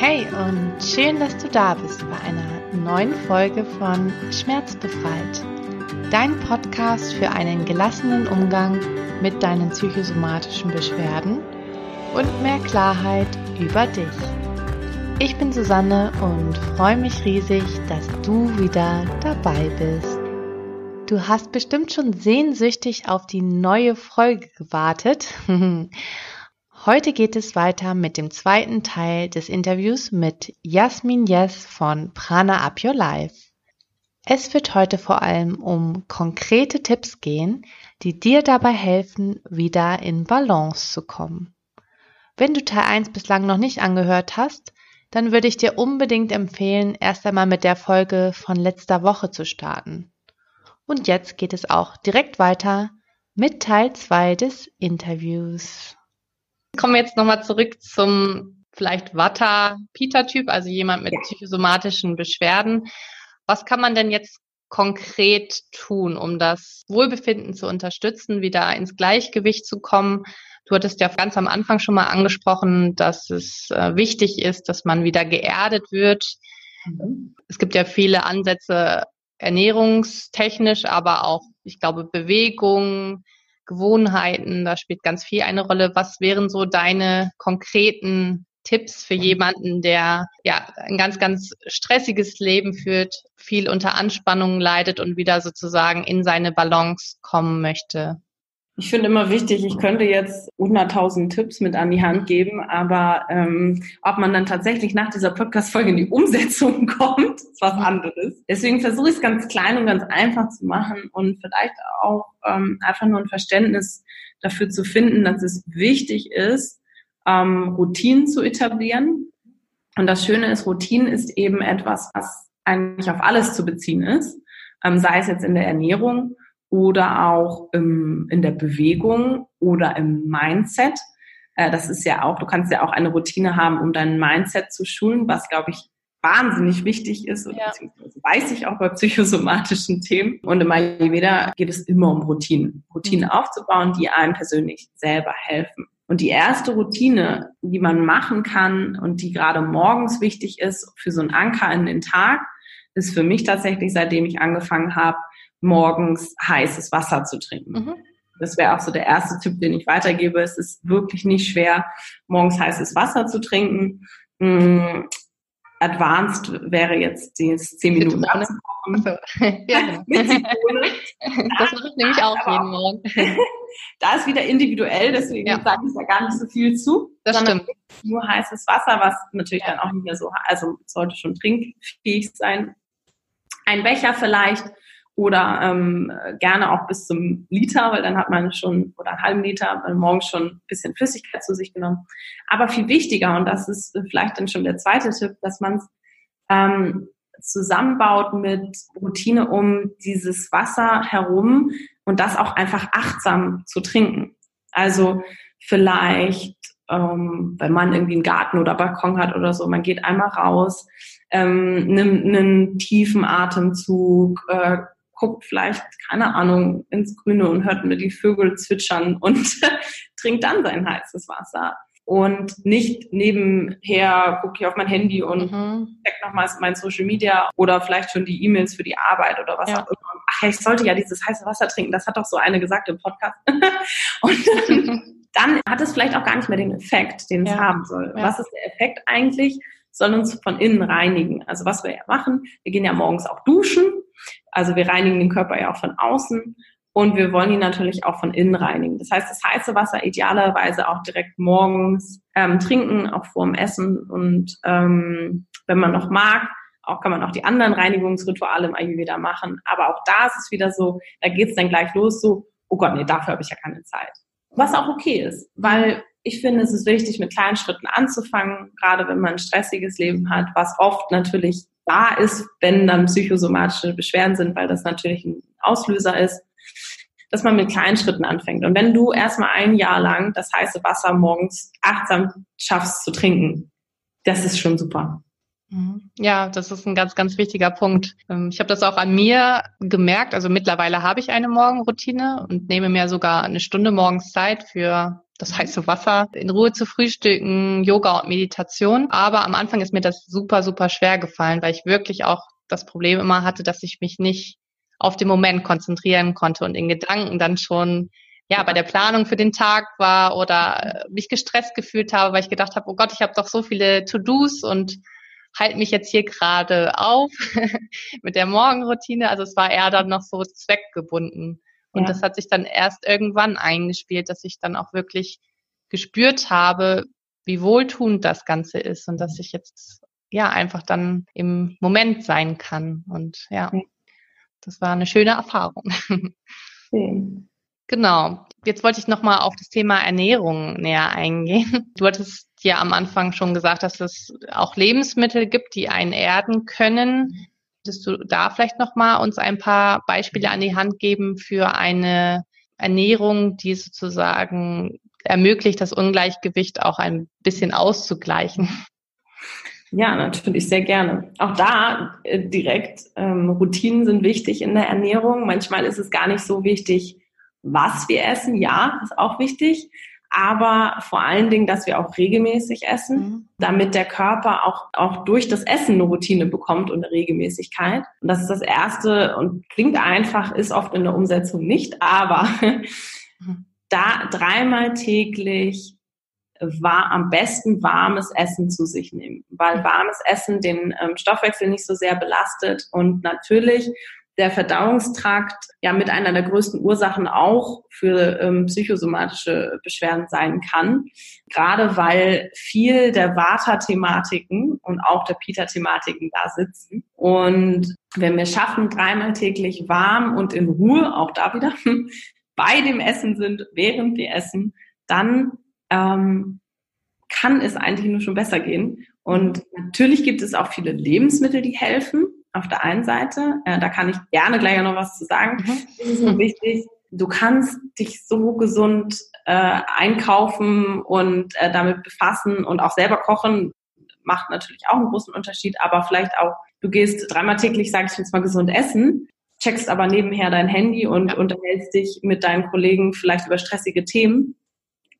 Hey und schön, dass du da bist bei einer neuen Folge von Schmerzbefreit. Dein Podcast für einen gelassenen Umgang mit deinen psychosomatischen Beschwerden und mehr Klarheit über dich. Ich bin Susanne und freue mich riesig, dass du wieder dabei bist. Du hast bestimmt schon sehnsüchtig auf die neue Folge gewartet. Heute geht es weiter mit dem zweiten Teil des Interviews mit Jasmin Yes von Prana Up Your Life. Es wird heute vor allem um konkrete Tipps gehen, die dir dabei helfen, wieder in Balance zu kommen. Wenn du Teil 1 bislang noch nicht angehört hast, dann würde ich dir unbedingt empfehlen, erst einmal mit der Folge von letzter Woche zu starten. Und jetzt geht es auch direkt weiter mit Teil 2 des Interviews. Kommen wir jetzt nochmal zurück zum vielleicht Vata-Pita-Typ, also jemand mit ja. psychosomatischen Beschwerden. Was kann man denn jetzt konkret tun, um das Wohlbefinden zu unterstützen, wieder ins Gleichgewicht zu kommen? Du hattest ja ganz am Anfang schon mal angesprochen, dass es äh, wichtig ist, dass man wieder geerdet wird. Mhm. Es gibt ja viele Ansätze ernährungstechnisch, aber auch, ich glaube, Bewegung, Gewohnheiten, da spielt ganz viel eine Rolle. Was wären so deine konkreten Tipps für jemanden, der ja ein ganz, ganz stressiges Leben führt, viel unter Anspannung leidet und wieder sozusagen in seine Balance kommen möchte? Ich finde immer wichtig, ich könnte jetzt 100.000 Tipps mit an die Hand geben, aber ähm, ob man dann tatsächlich nach dieser Podcast-Folge in die Umsetzung kommt, ist was anderes. Deswegen versuche ich es ganz klein und ganz einfach zu machen und vielleicht auch ähm, einfach nur ein Verständnis dafür zu finden, dass es wichtig ist, ähm, Routinen zu etablieren. Und das Schöne ist, Routinen ist eben etwas, was eigentlich auf alles zu beziehen ist, ähm, sei es jetzt in der Ernährung oder auch im, in der Bewegung oder im Mindset. Äh, das ist ja auch, du kannst ja auch eine Routine haben, um dein Mindset zu schulen, was, glaube ich, wahnsinnig wichtig ist, ja. beziehungsweise weiß ich auch bei psychosomatischen Themen. Und im Ayurveda geht es immer um Routinen. Routinen mhm. aufzubauen, die einem persönlich selber helfen. Und die erste Routine, die man machen kann und die gerade morgens wichtig ist für so einen Anker in den Tag, ist für mich tatsächlich, seitdem ich angefangen habe, morgens heißes Wasser zu trinken. Mhm. Das wäre auch so der erste Tipp, den ich weitergebe. Es ist wirklich nicht schwer, morgens heißes Wasser zu trinken. Mhm. Advanced wäre jetzt die 10 Minuten abzukochen. So. ja, genau. Das mache ich nämlich auch jeden Morgen. da ist wieder individuell, deswegen ja. sage ich da gar nicht so viel zu. Das stimmt. Nur heißes Wasser, was natürlich ja. dann auch nicht mehr so, also sollte schon trinkfähig sein. Ein Becher vielleicht oder ähm, gerne auch bis zum Liter, weil dann hat man schon, oder einen halben Liter, morgens schon ein bisschen Flüssigkeit zu sich genommen. Aber viel wichtiger, und das ist vielleicht dann schon der zweite Tipp, dass man es ähm, zusammenbaut mit Routine um dieses Wasser herum und das auch einfach achtsam zu trinken. Also vielleicht, ähm, wenn man irgendwie einen Garten oder Balkon hat oder so, man geht einmal raus, ähm, nimmt einen tiefen Atemzug, äh, guckt vielleicht, keine Ahnung, ins Grüne und hört mir die Vögel zwitschern und trinkt dann sein heißes Wasser. Und nicht nebenher gucke ich auf mein Handy und mhm. check nochmal mein Social Media oder vielleicht schon die E-Mails für die Arbeit oder was ja. auch immer. Ach ja, ich sollte ja dieses heiße Wasser trinken. Das hat doch so eine gesagt im Podcast. und dann, hat es vielleicht auch gar nicht mehr den Effekt, den ja. es haben soll. Ja. Was ist der Effekt eigentlich? Soll uns von innen reinigen. Also was wir ja machen, wir gehen ja morgens auch duschen also wir reinigen den Körper ja auch von außen und wir wollen ihn natürlich auch von innen reinigen. Das heißt, das heiße Wasser idealerweise auch direkt morgens ähm, trinken, auch vor dem Essen. Und ähm, wenn man noch mag, auch kann man auch die anderen Reinigungsrituale im Ayurveda machen. Aber auch da ist es wieder so, da geht es dann gleich los so, oh Gott, nee, dafür habe ich ja keine Zeit. Was auch okay ist, weil ich finde, es ist wichtig, mit kleinen Schritten anzufangen, gerade wenn man ein stressiges Leben hat, was oft natürlich da ist, wenn dann psychosomatische Beschwerden sind, weil das natürlich ein Auslöser ist, dass man mit kleinen Schritten anfängt. Und wenn du erstmal ein Jahr lang das heiße Wasser morgens achtsam schaffst zu trinken, das ist schon super. Mhm. Ja, das ist ein ganz, ganz wichtiger Punkt. Ähm, ich habe das auch an mir gemerkt. Also mittlerweile habe ich eine Morgenroutine und nehme mir sogar eine Stunde morgens Zeit für das heiße Wasser, in Ruhe zu frühstücken, Yoga und Meditation. Aber am Anfang ist mir das super, super schwer gefallen, weil ich wirklich auch das Problem immer hatte, dass ich mich nicht auf den Moment konzentrieren konnte und in Gedanken dann schon ja bei der Planung für den Tag war oder mich gestresst gefühlt habe, weil ich gedacht habe, oh Gott, ich habe doch so viele To-Dos und halte mich jetzt hier gerade auf mit der Morgenroutine. Also es war eher dann noch so zweckgebunden. Und ja. das hat sich dann erst irgendwann eingespielt, dass ich dann auch wirklich gespürt habe, wie wohltuend das Ganze ist und dass ich jetzt ja einfach dann im Moment sein kann. Und ja, das war eine schöne Erfahrung. Schön. Genau. Jetzt wollte ich nochmal auf das Thema Ernährung näher eingehen. Du hattest ja am Anfang schon gesagt, dass es auch Lebensmittel gibt, die einen erden können. Würdest du da vielleicht nochmal uns ein paar Beispiele an die Hand geben für eine Ernährung, die sozusagen ermöglicht, das Ungleichgewicht auch ein bisschen auszugleichen? Ja, natürlich sehr gerne. Auch da äh, direkt ähm, Routinen sind wichtig in der Ernährung. Manchmal ist es gar nicht so wichtig, was wir essen. Ja, ist auch wichtig aber vor allen Dingen, dass wir auch regelmäßig essen, mhm. damit der Körper auch, auch durch das Essen eine Routine bekommt und eine Regelmäßigkeit. Und das ist das Erste und klingt einfach, ist oft in der Umsetzung nicht, aber mhm. da dreimal täglich war am besten warmes Essen zu sich nehmen, weil mhm. warmes Essen den ähm, Stoffwechsel nicht so sehr belastet und natürlich der Verdauungstrakt ja mit einer der größten Ursachen auch für ähm, psychosomatische Beschwerden sein kann. Gerade weil viel der Vata-Thematiken und auch der Pita-Thematiken da sitzen. Und wenn wir schaffen, dreimal täglich warm und in Ruhe, auch da wieder, bei dem Essen sind, während wir essen, dann ähm, kann es eigentlich nur schon besser gehen. Und natürlich gibt es auch viele Lebensmittel, die helfen auf der einen Seite. Äh, da kann ich gerne gleich noch was zu sagen. Mhm. Das ist nur wichtig. Du kannst dich so gesund äh, einkaufen und äh, damit befassen und auch selber kochen. Macht natürlich auch einen großen Unterschied, aber vielleicht auch, du gehst dreimal täglich, sage ich jetzt mal, gesund essen, checkst aber nebenher dein Handy und ja. unterhältst dich mit deinen Kollegen vielleicht über stressige Themen.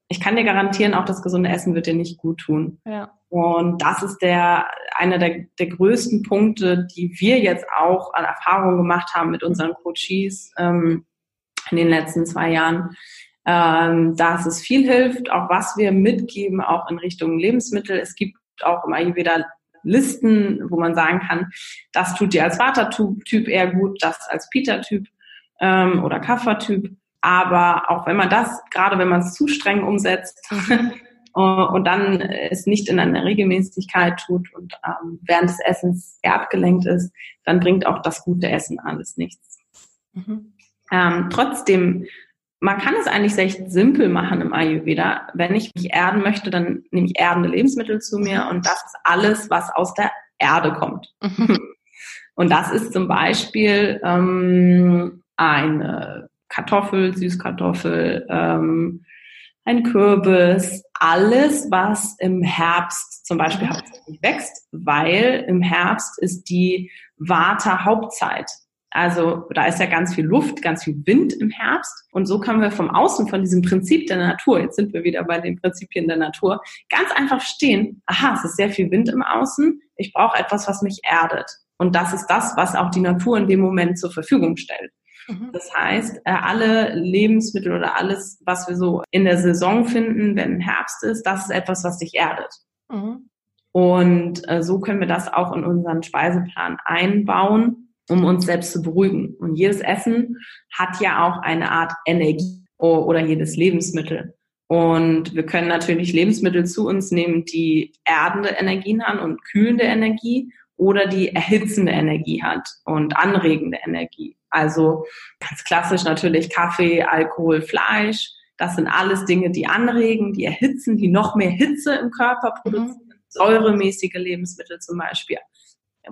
Ich kann dir garantieren, auch das gesunde Essen wird dir nicht gut tun. Ja. Und das ist der, einer der, der größten Punkte, die wir jetzt auch an Erfahrung gemacht haben mit unseren Coaches ähm, in den letzten zwei Jahren, ähm, dass es viel hilft, auch was wir mitgeben, auch in Richtung Lebensmittel. Es gibt auch im Ayurveda Listen, wo man sagen kann, das tut dir als Vata-Typ eher gut, das als Pita-Typ ähm, oder Kapha-Typ. Aber auch wenn man das, gerade wenn man es zu streng umsetzt, mhm. und dann es nicht in einer Regelmäßigkeit tut und ähm, während des Essens eher abgelenkt ist, dann bringt auch das gute Essen alles nichts. Mhm. Ähm, trotzdem, man kann es eigentlich recht simpel machen im Ayurveda. Wenn ich mich erden möchte, dann nehme ich erdende Lebensmittel zu mir und das ist alles, was aus der Erde kommt. Mhm. Und das ist zum Beispiel ähm, eine Kartoffel, Süßkartoffel, ähm, ein Kürbis, alles, was im Herbst zum Beispiel hauptsächlich wächst, weil im Herbst ist die Vata-Hauptzeit. Also da ist ja ganz viel Luft, ganz viel Wind im Herbst. Und so können wir vom Außen, von diesem Prinzip der Natur, jetzt sind wir wieder bei den Prinzipien der Natur, ganz einfach stehen, aha, es ist sehr viel Wind im Außen, ich brauche etwas, was mich erdet. Und das ist das, was auch die Natur in dem Moment zur Verfügung stellt. Mhm. Das heißt, äh, alle Lebensmittel oder alles, was wir so in der Saison finden, wenn Herbst ist, das ist etwas, was dich erdet. Mhm. Und äh, so können wir das auch in unseren Speiseplan einbauen, um uns selbst zu beruhigen. Und jedes Essen hat ja auch eine Art Energie oder jedes Lebensmittel. Und wir können natürlich Lebensmittel zu uns nehmen, die erdende Energien haben und kühlende Energie oder die erhitzende Energie hat und anregende Energie. Also ganz klassisch natürlich Kaffee, Alkohol, Fleisch. Das sind alles Dinge, die anregen, die erhitzen, die noch mehr Hitze im Körper mhm. produzieren. Mhm. Säuremäßige Lebensmittel zum Beispiel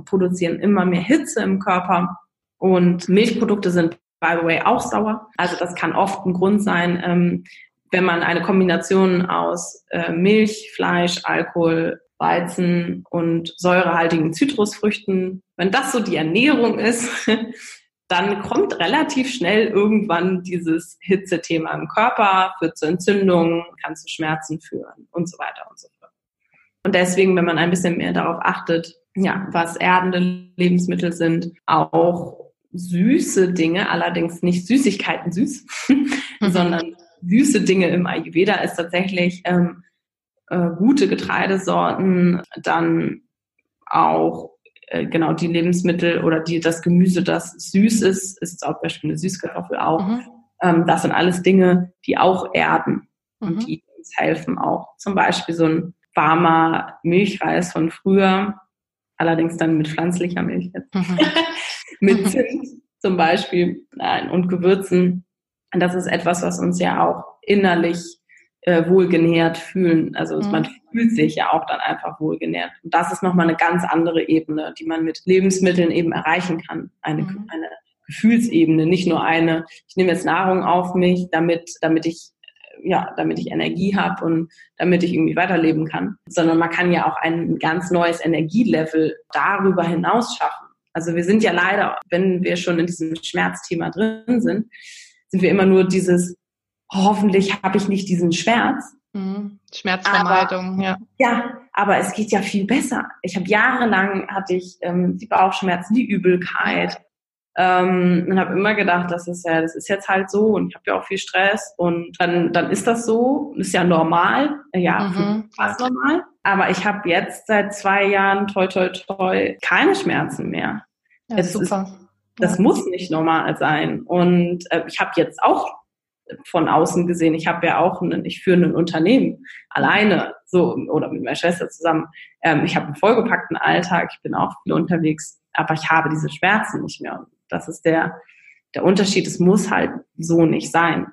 produzieren immer mehr Hitze im Körper. Und Milchprodukte sind, by the way, auch sauer. Also das kann oft ein Grund sein, ähm, wenn man eine Kombination aus äh, Milch, Fleisch, Alkohol, Weizen und säurehaltigen Zitrusfrüchten, wenn das so die Ernährung ist, dann kommt relativ schnell irgendwann dieses Hitzethema im Körper, führt zu Entzündungen, kann zu Schmerzen führen und so weiter und so fort. Und deswegen, wenn man ein bisschen mehr darauf achtet, ja, was erdende Lebensmittel sind, auch süße Dinge, allerdings nicht Süßigkeiten süß, mhm. sondern süße Dinge im Ayurveda ist tatsächlich ähm, äh, gute Getreidesorten, dann auch äh, genau die Lebensmittel oder die, das Gemüse, das süß ist, ist zum Beispiel eine Süßkartoffel auch. Mhm. Ähm, das sind alles Dinge, die auch erden mhm. und die uns helfen auch. Zum Beispiel so ein warmer Milchreis von früher, allerdings dann mit pflanzlicher Milch jetzt. Mhm. mit mhm. Zimt zum Beispiel nein, und Gewürzen. Das ist etwas, was uns ja auch innerlich äh, wohlgenährt fühlen. Also mhm. man fühlt sich ja auch dann einfach wohlgenährt. Und das ist nochmal eine ganz andere Ebene, die man mit Lebensmitteln eben erreichen kann. Eine, mhm. eine Gefühlsebene, nicht nur eine, ich nehme jetzt Nahrung auf mich, damit, damit ich äh, ja, damit ich Energie habe und damit ich irgendwie weiterleben kann, sondern man kann ja auch ein ganz neues Energielevel darüber hinaus schaffen. Also wir sind ja leider, wenn wir schon in diesem Schmerzthema drin sind, sind wir immer nur dieses hoffentlich habe ich nicht diesen Schmerz. Mhm. Schmerzvermeidung, aber, ja. Ja, aber es geht ja viel besser. Ich habe jahrelang hatte ich ähm, die Bauchschmerzen, die Übelkeit ähm, und habe immer gedacht, das ist ja, das ist jetzt halt so und ich habe ja auch viel Stress und dann dann ist das so, ist ja normal, ja, mhm. fast normal. Aber ich habe jetzt seit zwei Jahren toi toi toi keine Schmerzen mehr. Ja, es super. Ist, das ja. muss nicht normal sein und äh, ich habe jetzt auch von außen gesehen. Ich habe ja auch, einen, ich führe ein Unternehmen alleine, so oder mit meiner Schwester zusammen. Ähm, ich habe einen vollgepackten Alltag, ich bin auch viel unterwegs, aber ich habe diese Schmerzen nicht mehr. Das ist der der Unterschied. Es muss halt so nicht sein.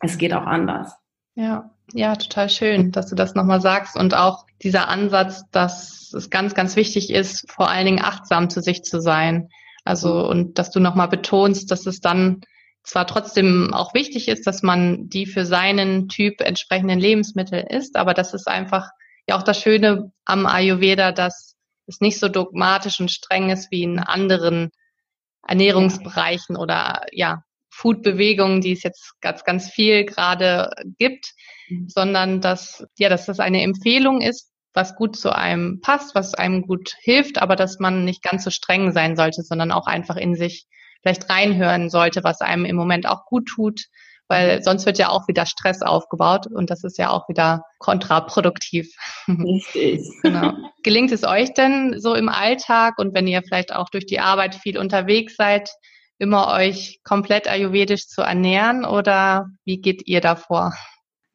Es geht auch anders. Ja, ja, total schön, dass du das nochmal sagst und auch dieser Ansatz, dass es ganz, ganz wichtig ist, vor allen Dingen achtsam zu sich zu sein. Also und dass du nochmal betonst, dass es dann zwar trotzdem auch wichtig ist, dass man die für seinen Typ entsprechenden Lebensmittel isst, aber das ist einfach ja auch das Schöne am Ayurveda, dass es nicht so dogmatisch und streng ist wie in anderen Ernährungsbereichen oder ja, Foodbewegungen, die es jetzt ganz, ganz viel gerade gibt, mhm. sondern dass, ja, dass das eine Empfehlung ist, was gut zu einem passt, was einem gut hilft, aber dass man nicht ganz so streng sein sollte, sondern auch einfach in sich vielleicht reinhören sollte, was einem im Moment auch gut tut, weil sonst wird ja auch wieder Stress aufgebaut und das ist ja auch wieder kontraproduktiv. Richtig. genau. Gelingt es euch denn so im Alltag und wenn ihr vielleicht auch durch die Arbeit viel unterwegs seid, immer euch komplett ayurvedisch zu ernähren oder wie geht ihr davor?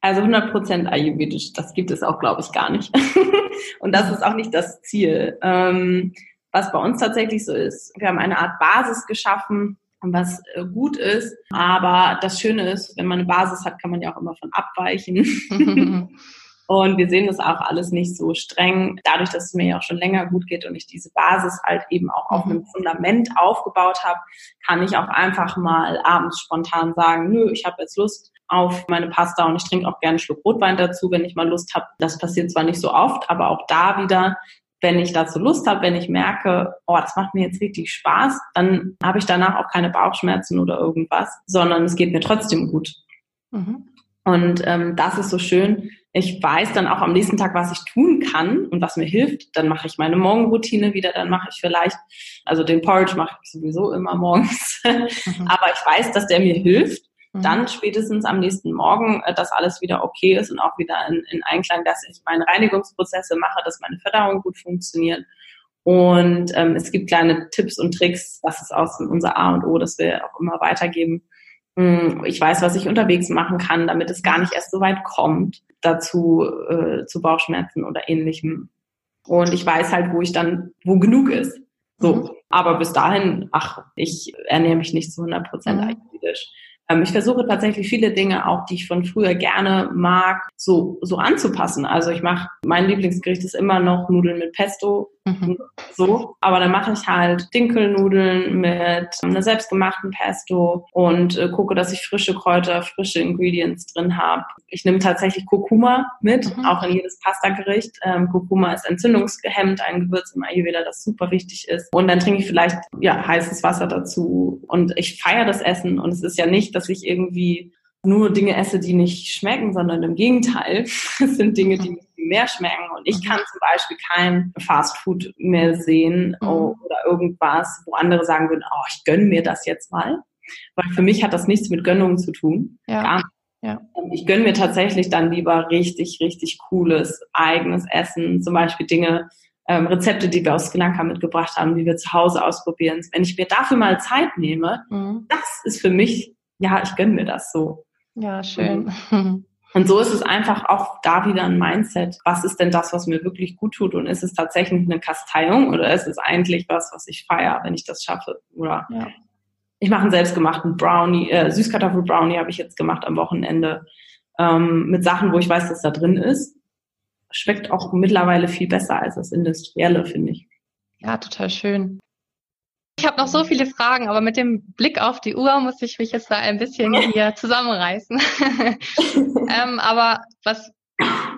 Also 100% ayurvedisch, das gibt es auch, glaube ich, gar nicht. und das ist auch nicht das Ziel. Ähm, was bei uns tatsächlich so ist. Wir haben eine Art Basis geschaffen, was äh, gut ist. Aber das Schöne ist, wenn man eine Basis hat, kann man ja auch immer von abweichen. und wir sehen das auch alles nicht so streng. Dadurch, dass es mir ja auch schon länger gut geht und ich diese Basis halt eben auch auf einem mhm. Fundament aufgebaut habe, kann ich auch einfach mal abends spontan sagen, nö, ich habe jetzt Lust auf meine Pasta und ich trinke auch gerne einen Schluck Rotwein dazu, wenn ich mal Lust habe. Das passiert zwar nicht so oft, aber auch da wieder wenn ich dazu Lust habe, wenn ich merke, oh, das macht mir jetzt richtig Spaß, dann habe ich danach auch keine Bauchschmerzen oder irgendwas, sondern es geht mir trotzdem gut. Mhm. Und ähm, das ist so schön. Ich weiß dann auch am nächsten Tag, was ich tun kann und was mir hilft. Dann mache ich meine Morgenroutine wieder. Dann mache ich vielleicht, also den Porridge mache ich sowieso immer morgens. Mhm. Aber ich weiß, dass der mir hilft dann mhm. spätestens am nächsten Morgen, äh, dass alles wieder okay ist und auch wieder in, in Einklang, dass ich meine Reinigungsprozesse mache, dass meine Verdauung gut funktioniert. Und ähm, es gibt kleine Tipps und Tricks, das ist auch unser A und O, das wir auch immer weitergeben. Hm, ich weiß, was ich unterwegs machen kann, damit es gar nicht erst so weit kommt dazu äh, zu Bauchschmerzen oder ähnlichem. Und ich weiß halt, wo ich dann, wo genug ist. So. Mhm. Aber bis dahin, ach, ich ernähre mich nicht zu 100 Prozent mhm. ayurvedisch. Ähm, ich versuche tatsächlich viele Dinge auch, die ich von früher gerne mag, so, so anzupassen. Also ich mache, mein Lieblingsgericht ist immer noch Nudeln mit Pesto. Mhm. So, aber dann mache ich halt Dinkelnudeln mit einer selbstgemachten Pesto und äh, gucke, dass ich frische Kräuter, frische Ingredients drin habe. Ich nehme tatsächlich Kurkuma mit, mhm. auch in jedes Pastagericht. Ähm, Kurkuma ist entzündungsgehemmt, ein Gewürz im Ayurveda, das super wichtig ist. Und dann trinke ich vielleicht ja heißes Wasser dazu und ich feiere das Essen und es ist ja nicht, dass ich irgendwie nur Dinge esse, die nicht schmecken, sondern im Gegenteil. Es sind Dinge, die mehr schmecken. Und ich kann zum Beispiel kein Fast Food mehr sehen mhm. oder irgendwas, wo andere sagen würden, oh, ich gönne mir das jetzt mal. Weil für mich hat das nichts mit Gönnungen zu tun. Ja. Ja. Ich gönne mir tatsächlich dann lieber richtig, richtig cooles eigenes Essen. Zum Beispiel Dinge, ähm, Rezepte, die wir aus Sri Lanka mitgebracht haben, die wir zu Hause ausprobieren. Wenn ich mir dafür mal Zeit nehme, mhm. das ist für mich, ja, ich gönne mir das so. Ja, schön. Und so ist es einfach auch da wieder ein Mindset. Was ist denn das, was mir wirklich gut tut? Und ist es tatsächlich eine Kasteiung oder ist es eigentlich was, was ich feiere, wenn ich das schaffe? Oder ja. ich mache einen selbstgemachten Brownie, äh, Süßkartoffel-Brownie habe ich jetzt gemacht am Wochenende ähm, mit Sachen, wo ich weiß, dass da drin ist. Schmeckt auch mittlerweile viel besser als das Industrielle, finde ich. Ja, total schön. Ich habe noch so viele Fragen, aber mit dem Blick auf die Uhr muss ich mich jetzt da ein bisschen hier zusammenreißen. ähm, aber was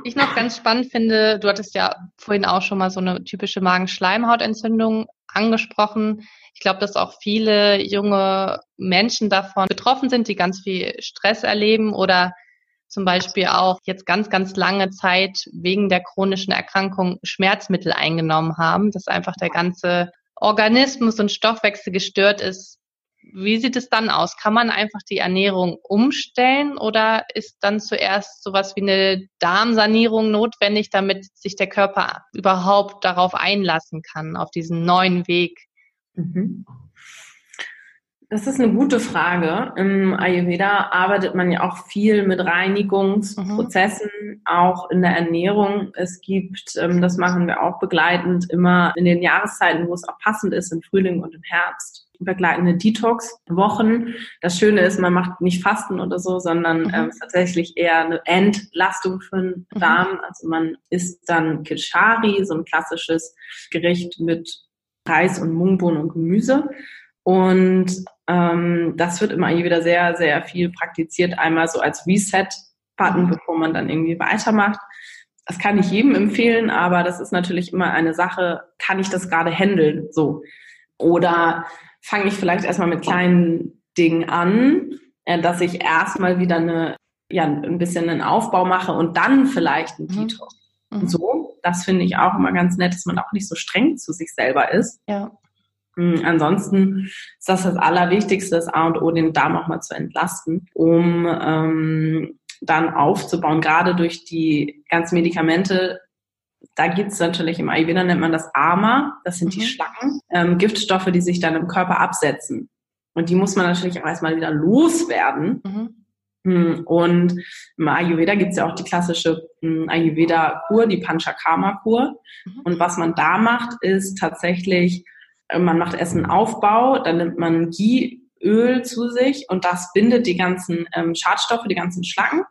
ich noch ganz spannend finde, du hattest ja vorhin auch schon mal so eine typische Magenschleimhautentzündung angesprochen. Ich glaube, dass auch viele junge Menschen davon betroffen sind, die ganz viel Stress erleben oder zum Beispiel auch jetzt ganz, ganz lange Zeit wegen der chronischen Erkrankung Schmerzmittel eingenommen haben, dass einfach der ganze Organismus und Stoffwechsel gestört ist, wie sieht es dann aus? Kann man einfach die Ernährung umstellen oder ist dann zuerst sowas wie eine Darmsanierung notwendig, damit sich der Körper überhaupt darauf einlassen kann, auf diesen neuen Weg? Mhm. Das ist eine gute Frage. Im Ayurveda arbeitet man ja auch viel mit Reinigungsprozessen, mhm. Auch in der Ernährung. Es gibt, ähm, das machen wir auch begleitend, immer in den Jahreszeiten, wo es auch passend ist, im Frühling und im Herbst, begleitende Detox-Wochen. Das Schöne ist, man macht nicht Fasten oder so, sondern mhm. ähm, tatsächlich eher eine Entlastung für den mhm. Darm. Also man isst dann Kishari, so ein klassisches Gericht mit Reis und Mungbohnen und Gemüse. Und ähm, das wird immer wieder sehr, sehr viel praktiziert. Einmal so als Reset-Button, mhm. bevor man dann irgendwie weitermacht. Das kann ich jedem empfehlen, aber das ist natürlich immer eine Sache, kann ich das gerade handeln? So. Oder fange ich vielleicht erstmal mit kleinen Dingen an, äh, dass ich erstmal wieder eine, ja, ein bisschen einen Aufbau mache und dann vielleicht ein mhm. Detox. Mhm. So, das finde ich auch immer ganz nett, dass man auch nicht so streng zu sich selber ist. Ja. Hm, ansonsten ist das das Allerwichtigste, das A und O, den Darm auch mal zu entlasten, um ähm, dann aufzubauen, gerade durch die ganzen Medikamente. Da gibt's natürlich im Ayurveda nennt man das Ama, das sind mhm. die Schlacken, ähm, Giftstoffe, die sich dann im Körper absetzen. Und die muss man natürlich auch erstmal wieder loswerden. Mhm. Hm, und im Ayurveda gibt's ja auch die klassische hm, Ayurveda-Kur, die Panchakarma-Kur. Mhm. Und was man da macht, ist tatsächlich äh, man macht erst einen Aufbau, dann nimmt man Ghee-Öl zu sich und das bindet die ganzen ähm, Schadstoffe, die ganzen Schlacken.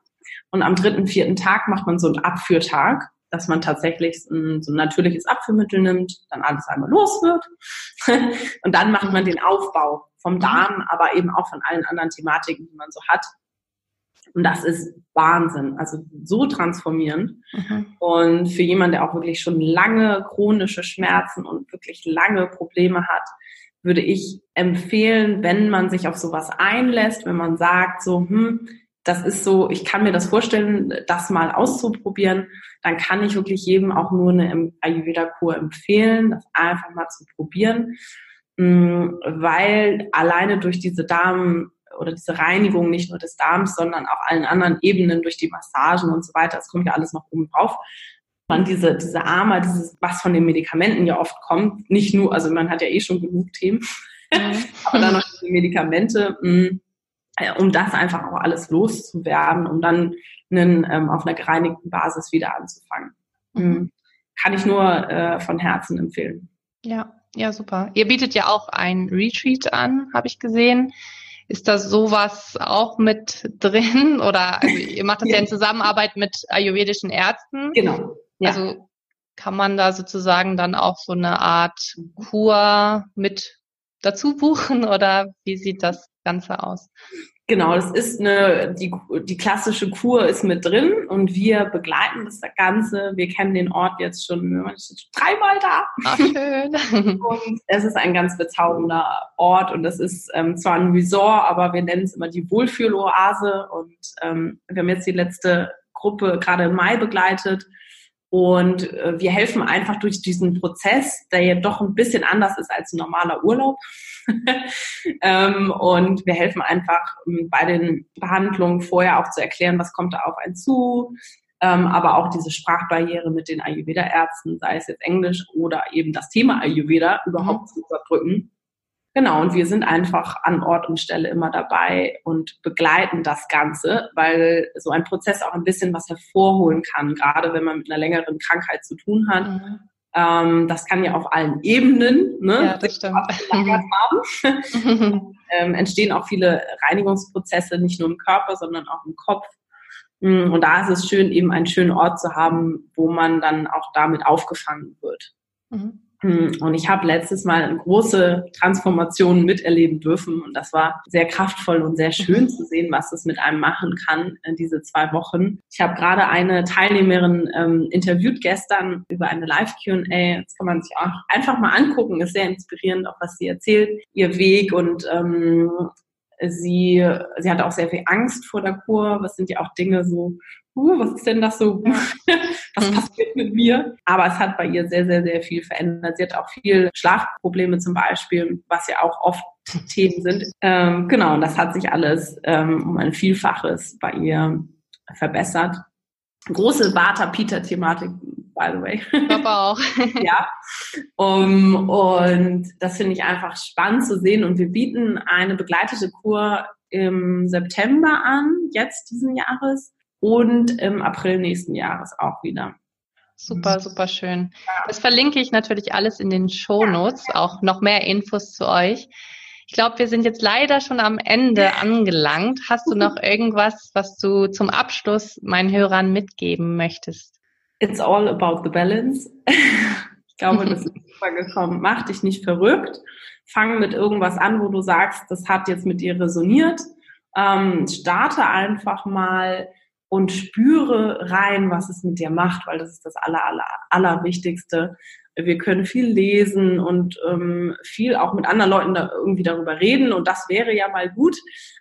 Und am dritten, vierten Tag macht man so einen Abführtag, dass man tatsächlich ein, so ein natürliches Abführmittel nimmt, dann alles einmal los wird. und dann macht man den Aufbau vom Darm, aber eben auch von allen anderen Thematiken, die man so hat. Und das ist Wahnsinn, also so transformierend. Mhm. Und für jemanden, der auch wirklich schon lange chronische Schmerzen und wirklich lange Probleme hat, würde ich empfehlen, wenn man sich auf sowas einlässt, wenn man sagt, so, hm, das ist so, ich kann mir das vorstellen, das mal auszuprobieren, dann kann ich wirklich jedem auch nur eine Ayurveda-Kur empfehlen, das einfach mal zu probieren, hm, weil alleine durch diese Darm oder diese Reinigung nicht nur des Darms, sondern auch allen anderen Ebenen durch die Massagen und so weiter. Das kommt ja alles noch oben drauf. Man diese, diese Arme, dieses, was von den Medikamenten ja oft kommt, nicht nur, also man hat ja eh schon genug Themen, mhm. aber dann noch diese Medikamente, mm, um das einfach auch alles loszuwerden, um dann einen, ähm, auf einer gereinigten Basis wieder anzufangen. Mhm. Kann ich nur äh, von Herzen empfehlen. Ja, ja, super. Ihr bietet ja auch ein Retreat an, habe ich gesehen. Ist da sowas auch mit drin? Oder also ihr macht das ja. ja in Zusammenarbeit mit ayurvedischen Ärzten? Genau. Ja. Also Kann man da sozusagen dann auch so eine Art Kur mit dazu buchen oder wie sieht das Ganze aus? Genau, das ist eine, die, die klassische Kur ist mit drin und wir begleiten das Ganze. Wir kennen den Ort jetzt schon, dreimal da. Ach, schön. Und es ist ein ganz bezaubernder Ort und das ist ähm, zwar ein Resort, aber wir nennen es immer die Wohlfühloase und ähm, wir haben jetzt die letzte Gruppe gerade im Mai begleitet und äh, wir helfen einfach durch diesen Prozess, der ja doch ein bisschen anders ist als ein normaler Urlaub. ähm, und wir helfen einfach ähm, bei den Behandlungen vorher auch zu erklären, was kommt da auf einen zu. Ähm, aber auch diese Sprachbarriere mit den Ayurveda-Ärzten, sei es jetzt Englisch oder eben das Thema Ayurveda, überhaupt mhm. zu überbrücken. Genau, und wir sind einfach an Ort und Stelle immer dabei und begleiten das Ganze, weil so ein Prozess auch ein bisschen was hervorholen kann, gerade wenn man mit einer längeren Krankheit zu tun hat. Mhm. Ähm, das kann ja auf allen Ebenen, ne? Ja, das stimmt. ähm, entstehen auch viele Reinigungsprozesse, nicht nur im Körper, sondern auch im Kopf. Mm, und da ist es schön, eben einen schönen Ort zu haben, wo man dann auch damit aufgefangen wird. Mhm. Und ich habe letztes Mal große Transformation miterleben dürfen und das war sehr kraftvoll und sehr schön zu sehen, was es mit einem machen kann in diese zwei Wochen. Ich habe gerade eine Teilnehmerin ähm, interviewt gestern über eine Live-Q&A. Das kann man sich auch einfach mal angucken. Ist sehr inspirierend, auch was sie erzählt, ihr Weg und ähm, sie, sie hatte auch sehr viel Angst vor der Kur. Was sind ja auch Dinge so, uh, was ist denn das so? was mhm. passiert mit mir? Aber es hat bei ihr sehr, sehr, sehr viel verändert. Sie hat auch viel Schlafprobleme zum Beispiel, was ja auch oft Themen sind. Ähm, genau, und das hat sich alles ähm, um ein Vielfaches bei ihr verbessert. Große Vata-Pita-Thematik, by the way. Aber auch. ja. Um, und das finde ich einfach spannend zu sehen. Und wir bieten eine begleitete Kur im September an, jetzt diesen Jahres und im April nächsten Jahres auch wieder. Super, super schön. Das verlinke ich natürlich alles in den Show Notes, auch noch mehr Infos zu euch. Ich glaube, wir sind jetzt leider schon am Ende angelangt. Hast du noch irgendwas, was du zum Abschluss meinen Hörern mitgeben möchtest? It's all about the balance. ich glaube, das ist super gekommen. Mach dich nicht verrückt. Fang mit irgendwas an, wo du sagst, das hat jetzt mit dir resoniert. Ähm, starte einfach mal und spüre rein, was es mit dir macht, weil das ist das aller, aller, allerwichtigste. Wir können viel lesen und ähm, viel auch mit anderen Leuten da irgendwie darüber reden und das wäre ja mal gut.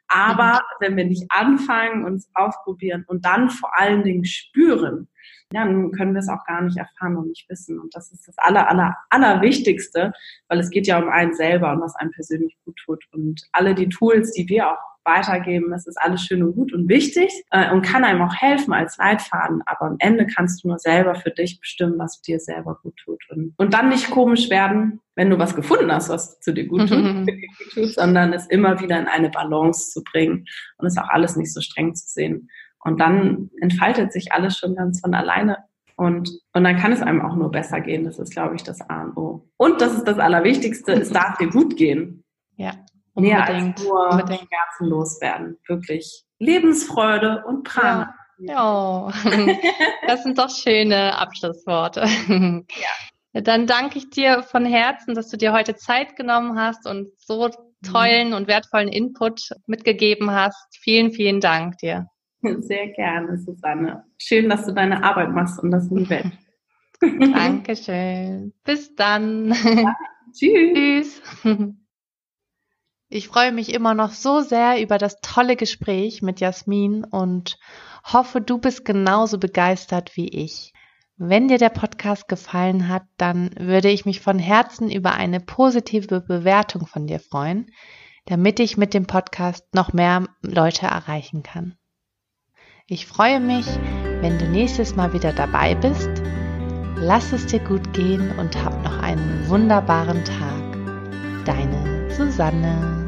Aber mhm. wenn wir nicht anfangen, uns ausprobieren und dann vor allen Dingen spüren, dann können wir es auch gar nicht erfahren und nicht wissen. Und das ist das aller, aller, allerwichtigste, weil es geht ja um einen selber und was einem persönlich gut tut. Und alle die Tools, die wir auch weitergeben. Das ist alles schön und gut und wichtig äh, und kann einem auch helfen als Leitfaden. Aber am Ende kannst du nur selber für dich bestimmen, was dir selber gut tut. Und, und dann nicht komisch werden, wenn du was gefunden hast, was zu dir gut tut, mhm. tut, sondern es immer wieder in eine Balance zu bringen und es auch alles nicht so streng zu sehen. Und dann entfaltet sich alles schon ganz von alleine. Und, und dann kann es einem auch nur besser gehen. Das ist, glaube ich, das A und O. Und das ist das Allerwichtigste, es darf dir gut gehen. Ja. Unbedingt, mehr als nur unbedingt. Schmerzen loswerden. Wirklich Lebensfreude und Prana. Ja. Oh, das sind doch schöne Abschlussworte. Ja. Dann danke ich dir von Herzen, dass du dir heute Zeit genommen hast und so tollen mhm. und wertvollen Input mitgegeben hast. Vielen, vielen Dank dir. Sehr gerne, Susanne. Schön, dass du deine Arbeit machst und das in die Welt. Dankeschön. Bis dann. Ja, tschüss. Tschüss. Ich freue mich immer noch so sehr über das tolle Gespräch mit Jasmin und hoffe, du bist genauso begeistert wie ich. Wenn dir der Podcast gefallen hat, dann würde ich mich von Herzen über eine positive Bewertung von dir freuen, damit ich mit dem Podcast noch mehr Leute erreichen kann. Ich freue mich, wenn du nächstes Mal wieder dabei bist. Lass es dir gut gehen und hab noch einen wunderbaren Tag. Deine Susanne.